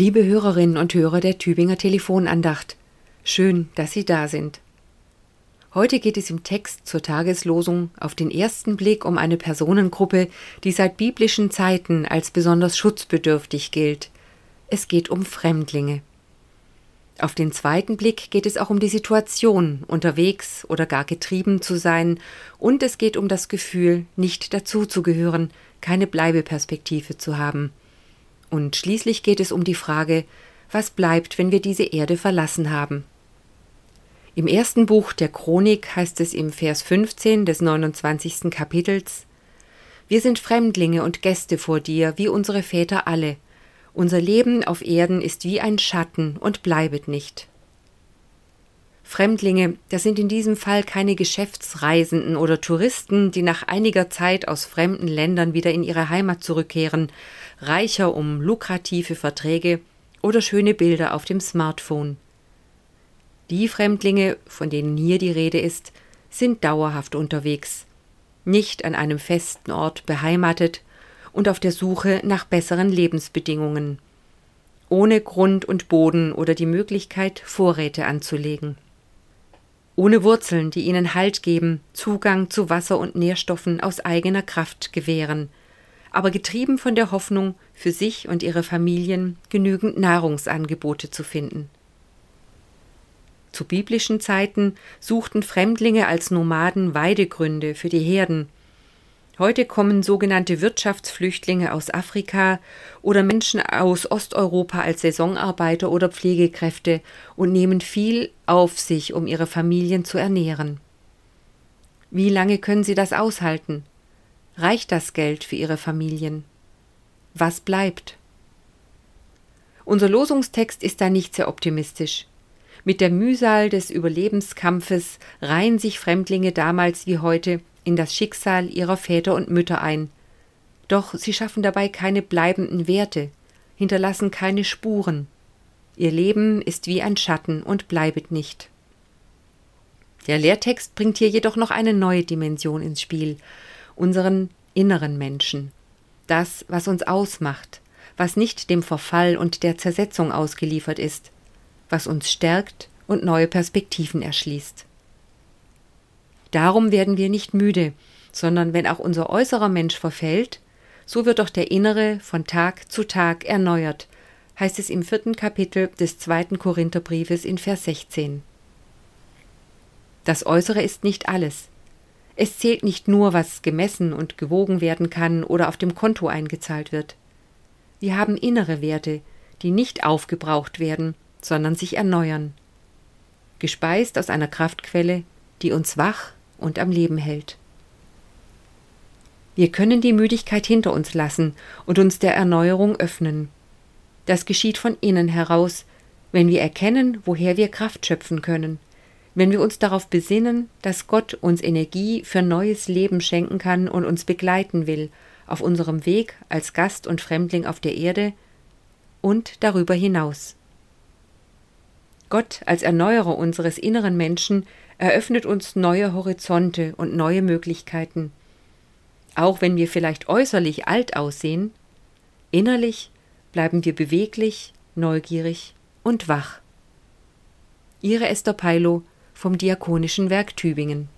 Liebe Hörerinnen und Hörer der Tübinger Telefonandacht, schön, dass Sie da sind. Heute geht es im Text zur Tageslosung auf den ersten Blick um eine Personengruppe, die seit biblischen Zeiten als besonders schutzbedürftig gilt. Es geht um Fremdlinge. Auf den zweiten Blick geht es auch um die Situation, unterwegs oder gar getrieben zu sein, und es geht um das Gefühl, nicht dazuzugehören, keine Bleibeperspektive zu haben. Und schließlich geht es um die Frage, was bleibt, wenn wir diese Erde verlassen haben. Im ersten Buch der Chronik heißt es im Vers 15 des 29. Kapitels Wir sind Fremdlinge und Gäste vor dir, wie unsere Väter alle. Unser Leben auf Erden ist wie ein Schatten und bleibet nicht. Fremdlinge, das sind in diesem Fall keine Geschäftsreisenden oder Touristen, die nach einiger Zeit aus fremden Ländern wieder in ihre Heimat zurückkehren, reicher um lukrative Verträge oder schöne Bilder auf dem Smartphone. Die Fremdlinge, von denen hier die Rede ist, sind dauerhaft unterwegs, nicht an einem festen Ort beheimatet und auf der Suche nach besseren Lebensbedingungen, ohne Grund und Boden oder die Möglichkeit, Vorräte anzulegen. Ohne Wurzeln, die ihnen Halt geben, Zugang zu Wasser und Nährstoffen aus eigener Kraft gewähren, aber getrieben von der Hoffnung, für sich und ihre Familien genügend Nahrungsangebote zu finden. Zu biblischen Zeiten suchten Fremdlinge als Nomaden Weidegründe für die Herden. Heute kommen sogenannte Wirtschaftsflüchtlinge aus Afrika oder Menschen aus Osteuropa als Saisonarbeiter oder Pflegekräfte und nehmen viel auf sich, um ihre Familien zu ernähren. Wie lange können sie das aushalten? Reicht das Geld für ihre Familien? Was bleibt? Unser Losungstext ist da nicht sehr optimistisch. Mit der Mühsal des Überlebenskampfes reihen sich Fremdlinge damals wie heute in das Schicksal ihrer Väter und Mütter ein. Doch sie schaffen dabei keine bleibenden Werte, hinterlassen keine Spuren. Ihr Leben ist wie ein Schatten und bleibet nicht. Der Lehrtext bringt hier jedoch noch eine neue Dimension ins Spiel, unseren inneren Menschen, das, was uns ausmacht, was nicht dem Verfall und der Zersetzung ausgeliefert ist, was uns stärkt und neue Perspektiven erschließt. Darum werden wir nicht müde, sondern wenn auch unser äußerer Mensch verfällt, so wird doch der innere von Tag zu Tag erneuert, heißt es im vierten Kapitel des zweiten Korintherbriefes in Vers 16. Das Äußere ist nicht alles. Es zählt nicht nur, was gemessen und gewogen werden kann oder auf dem Konto eingezahlt wird. Wir haben innere Werte, die nicht aufgebraucht werden, sondern sich erneuern. Gespeist aus einer Kraftquelle, die uns wach und am Leben hält. Wir können die Müdigkeit hinter uns lassen und uns der Erneuerung öffnen. Das geschieht von innen heraus, wenn wir erkennen, woher wir Kraft schöpfen können wenn wir uns darauf besinnen, dass Gott uns Energie für neues Leben schenken kann und uns begleiten will auf unserem Weg als Gast und Fremdling auf der Erde und darüber hinaus. Gott als Erneuerer unseres inneren Menschen eröffnet uns neue Horizonte und neue Möglichkeiten. Auch wenn wir vielleicht äußerlich alt aussehen, innerlich bleiben wir beweglich, neugierig und wach. Ihre Esther Peilo vom Diakonischen Werk Tübingen.